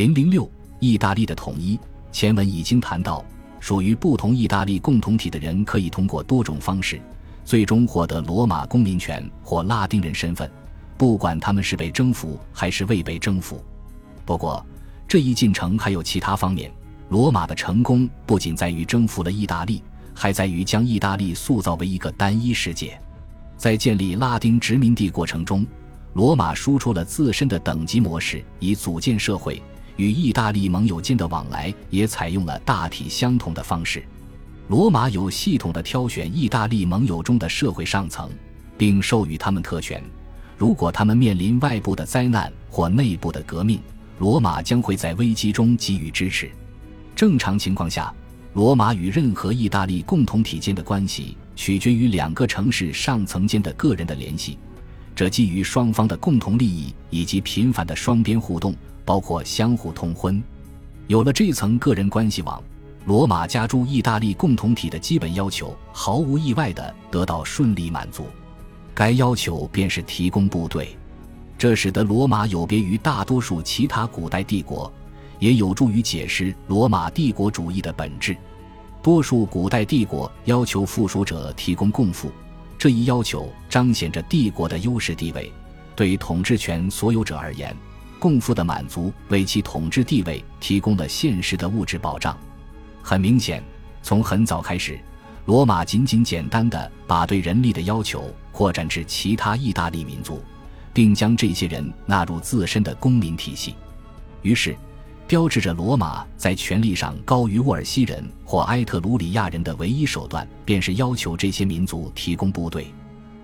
零零六，意大利的统一。前文已经谈到，属于不同意大利共同体的人可以通过多种方式，最终获得罗马公民权或拉丁人身份，不管他们是被征服还是未被征服。不过，这一进程还有其他方面。罗马的成功不仅在于征服了意大利，还在于将意大利塑造为一个单一世界。在建立拉丁殖民地过程中，罗马输出了自身的等级模式，以组建社会。与意大利盟友间的往来也采用了大体相同的方式。罗马有系统地挑选意大利盟友中的社会上层，并授予他们特权。如果他们面临外部的灾难或内部的革命，罗马将会在危机中给予支持。正常情况下，罗马与任何意大利共同体间的关系取决于两个城市上层间的个人的联系，这基于双方的共同利益以及频繁的双边互动。包括相互通婚，有了这层个人关系网，罗马加诸意大利共同体的基本要求毫无意外地得到顺利满足。该要求便是提供部队，这使得罗马有别于大多数其他古代帝国，也有助于解释罗马帝国主义的本质。多数古代帝国要求附属者提供供赋，这一要求彰显着帝国的优势地位，对统治权所有者而言。共富的满足为其统治地位提供了现实的物质保障。很明显，从很早开始，罗马仅仅简单的把对人力的要求扩展至其他意大利民族，并将这些人纳入自身的公民体系。于是，标志着罗马在权力上高于沃尔西人或埃特鲁里亚人的唯一手段，便是要求这些民族提供部队。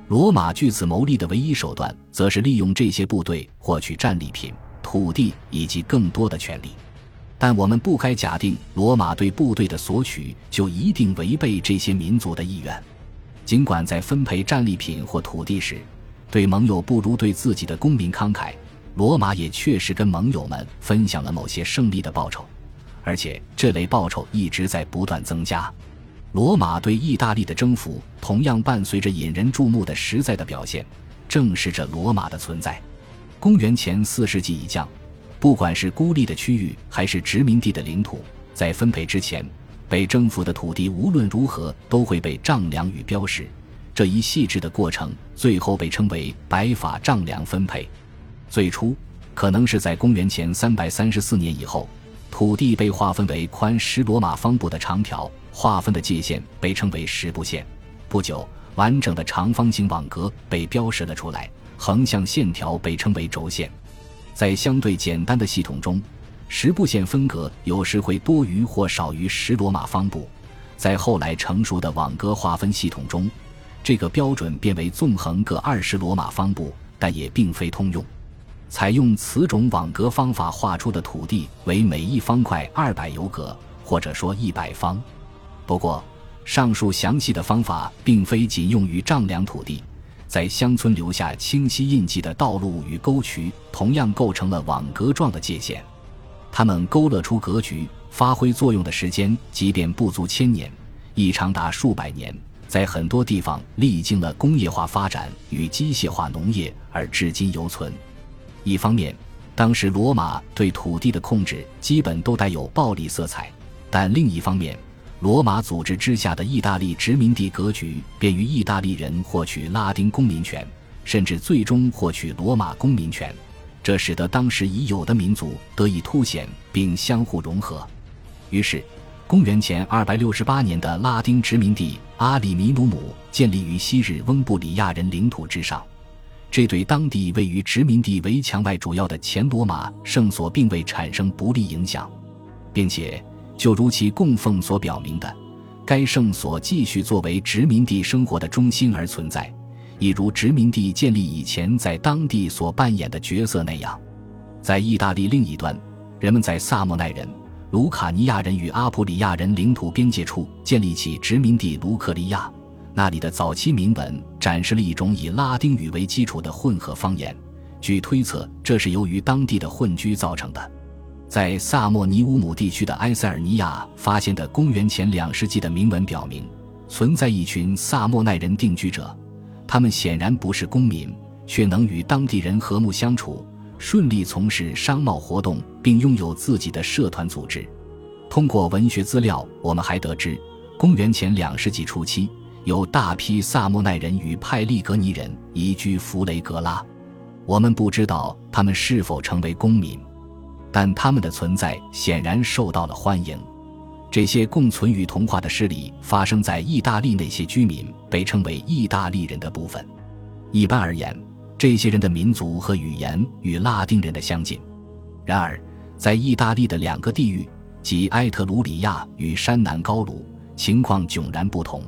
罗马据此谋利的唯一手段，则是利用这些部队获取战利品。土地以及更多的权利，但我们不该假定罗马对部队的索取就一定违背这些民族的意愿。尽管在分配战利品或土地时，对盟友不如对自己的公民慷慨，罗马也确实跟盟友们分享了某些胜利的报酬，而且这类报酬一直在不断增加。罗马对意大利的征服同样伴随着引人注目的实在的表现，证实着罗马的存在。公元前四世纪以降，不管是孤立的区域还是殖民地的领土，在分配之前，被征服的土地无论如何都会被丈量与标识。这一细致的过程最后被称为“白法丈量分配”。最初，可能是在公元前三百三十四年以后，土地被划分为宽十罗马方步的长条，划分的界限被称为十步线。不久，完整的长方形网格被标识了出来。横向线条被称为轴线，在相对简单的系统中，十步线分隔有时会多于或少于十罗马方步。在后来成熟的网格划分系统中，这个标准变为纵横各二十罗马方步，但也并非通用。采用此种网格方法画出的土地为每一方块二百尤格，或者说一百方。不过，上述详细的方法并非仅用于丈量土地。在乡村留下清晰印记的道路与沟渠，同样构成了网格状的界限。它们勾勒出格局，发挥作用的时间即便不足千年，亦长达数百年。在很多地方历经了工业化发展与机械化农业，而至今犹存。一方面，当时罗马对土地的控制基本都带有暴力色彩；但另一方面，罗马组织之下的意大利殖民地格局，便于意大利人获取拉丁公民权，甚至最终获取罗马公民权。这使得当时已有的民族得以凸显并相互融合。于是，公元前二百六十八年的拉丁殖民地阿里米努姆建立于昔日翁布里亚人领土之上，这对当地位于殖民地围墙外主要的前罗马圣所并未产生不利影响，并且。就如其供奉所表明的，该圣所继续作为殖民地生活的中心而存在，一如殖民地建立以前在当地所扮演的角色那样。在意大利另一端，人们在萨莫奈人、卢卡尼亚人与阿普里亚人领土边界处建立起殖民地卢克利亚，那里的早期铭文展示了一种以拉丁语为基础的混合方言。据推测，这是由于当地的混居造成的。在萨莫尼乌姆地区的埃塞尔尼亚发现的公元前两世纪的铭文表明，存在一群萨莫奈人定居者，他们显然不是公民，却能与当地人和睦相处，顺利从事商贸活动，并拥有自己的社团组织。通过文学资料，我们还得知，公元前两世纪初期，有大批萨莫奈人与派利格尼人移居弗雷格拉。我们不知道他们是否成为公民，但他们的存在显然受到了欢迎。这些共存与同化的事例发生在意大利那些居民被称为意大利人的部分。一般而言，这些人的民族和语言与拉丁人的相近。然而，在意大利的两个地域，即埃特鲁里亚与山南高卢，情况迥然不同。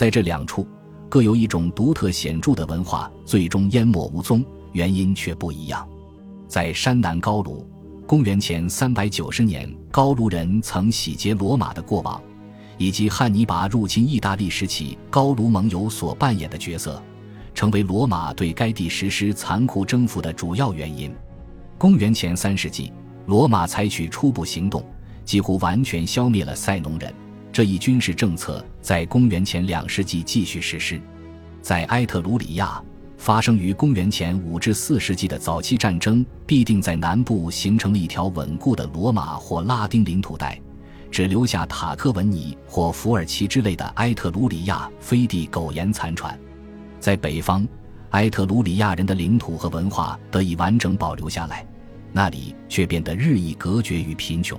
在这两处，各有一种独特显著的文化最终淹没无踪。原因却不一样，在山南高卢，公元前三百九十年，高卢人曾洗劫罗马的过往，以及汉尼拔入侵意大利时期高卢盟友所扮演的角色，成为罗马对该地实施残酷征服的主要原因。公元前三世纪，罗马采取初步行动，几乎完全消灭了塞农人。这一军事政策在公元前两世纪继续实施，在埃特鲁里亚。发生于公元前五至四世纪的早期战争，必定在南部形成了一条稳固的罗马或拉丁领土带，只留下塔克文尼或伏尔奇之类的埃特鲁里亚飞地苟延残喘。在北方，埃特鲁里亚人的领土和文化得以完整保留下来，那里却变得日益隔绝与贫穷。